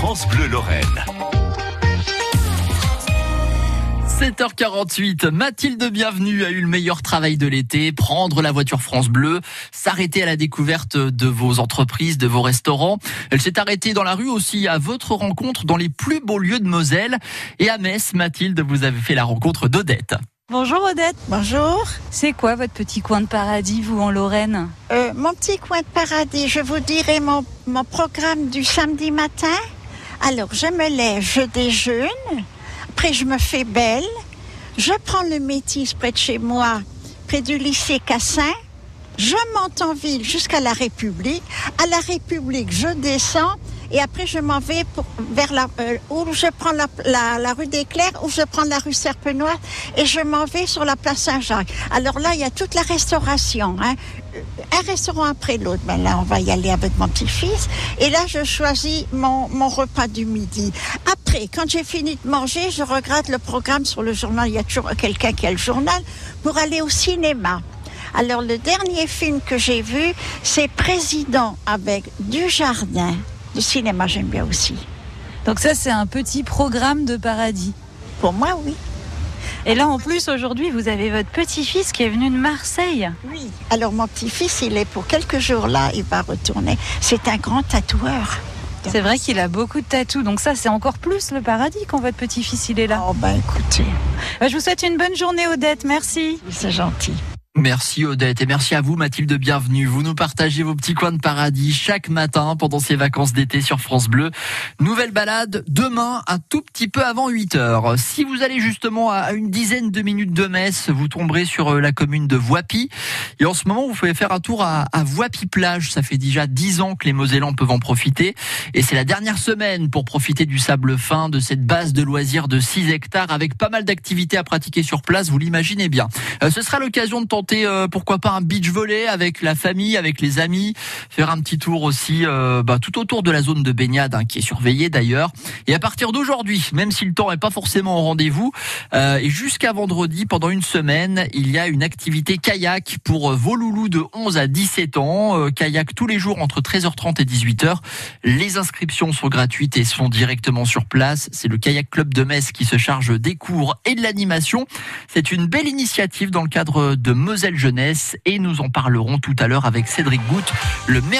France Bleu Lorraine. 7h48, Mathilde Bienvenue a eu le meilleur travail de l'été, prendre la voiture France Bleu, s'arrêter à la découverte de vos entreprises, de vos restaurants. Elle s'est arrêtée dans la rue aussi à votre rencontre dans les plus beaux lieux de Moselle. Et à Metz, Mathilde, vous avez fait la rencontre d'Odette. Bonjour Odette. Bonjour. C'est quoi votre petit coin de paradis, vous, en Lorraine? Euh, mon petit coin de paradis, je vous dirai mon, mon programme du samedi matin. Alors, je me lève, je déjeune, après je me fais belle, je prends le métis près de chez moi, près du lycée Cassin, je monte en ville jusqu'à la République. À la République, je descends et après je m'en vais vers la, euh, où je prends la, la, rue des Clercs, où je prends la rue Serpenoise et je m'en vais sur la place Saint-Jacques. Alors là, il y a toute la restauration, hein. un restaurant après l'autre. Ben là, on va y aller avec mon petit-fils. Et là, je choisis mon, mon repas du midi. Après, quand j'ai fini de manger, je regarde le programme sur le journal. Il y a toujours quelqu'un qui a le journal pour aller au cinéma. Alors, le dernier film que j'ai vu, c'est Président avec Dujardin. Du cinéma, j'aime bien aussi. Donc ça, c'est un petit programme de paradis. Pour moi, oui. Et là, en plus, aujourd'hui, vous avez votre petit-fils qui est venu de Marseille. Oui. Alors, mon petit-fils, il est pour quelques jours là, il va retourner. C'est un grand tatoueur. C'est vrai qu'il a beaucoup de tatous, donc ça, c'est encore plus le paradis quand votre petit-fils, il est là. Oh, ben écoutez, Bah, Je vous souhaite une bonne journée, Odette. Merci. c'est gentil. Merci Odette et merci à vous Mathilde Bienvenue. Vous nous partagez vos petits coins de paradis chaque matin pendant ces vacances d'été sur France Bleu. Nouvelle balade demain un tout petit peu avant 8 heures. Si vous allez justement à une dizaine de minutes de Metz, vous tomberez sur euh, la commune de Voipy. Et en ce moment, vous pouvez faire un tour à, à Voipy plage. Ça fait déjà 10 ans que les Mosellans peuvent en profiter. Et c'est la dernière semaine pour profiter du sable fin, de cette base de loisirs de 6 hectares avec pas mal d'activités à pratiquer sur place. Vous l'imaginez bien. Euh, ce sera l'occasion de tenter euh, pourquoi pas un beach volley avec la famille, avec les amis, faire un petit tour aussi euh, bah, tout autour de la zone de baignade hein, qui est surveillée d'ailleurs. Et à partir d'aujourd'hui, même si le temps est pas forcément au rendez-vous, euh, et jusqu'à vendredi pendant une semaine, il y a une activité kayak pour vos loulous de 11 à 17 ans, kayak tous les jours entre 13h30 et 18h. Les inscriptions sont gratuites et sont directement sur place. C'est le kayak club de Metz qui se charge des cours et de l'animation. C'est une belle initiative dans le cadre de Jeunesse et nous en parlerons tout à l'heure avec Cédric Goutte, le maire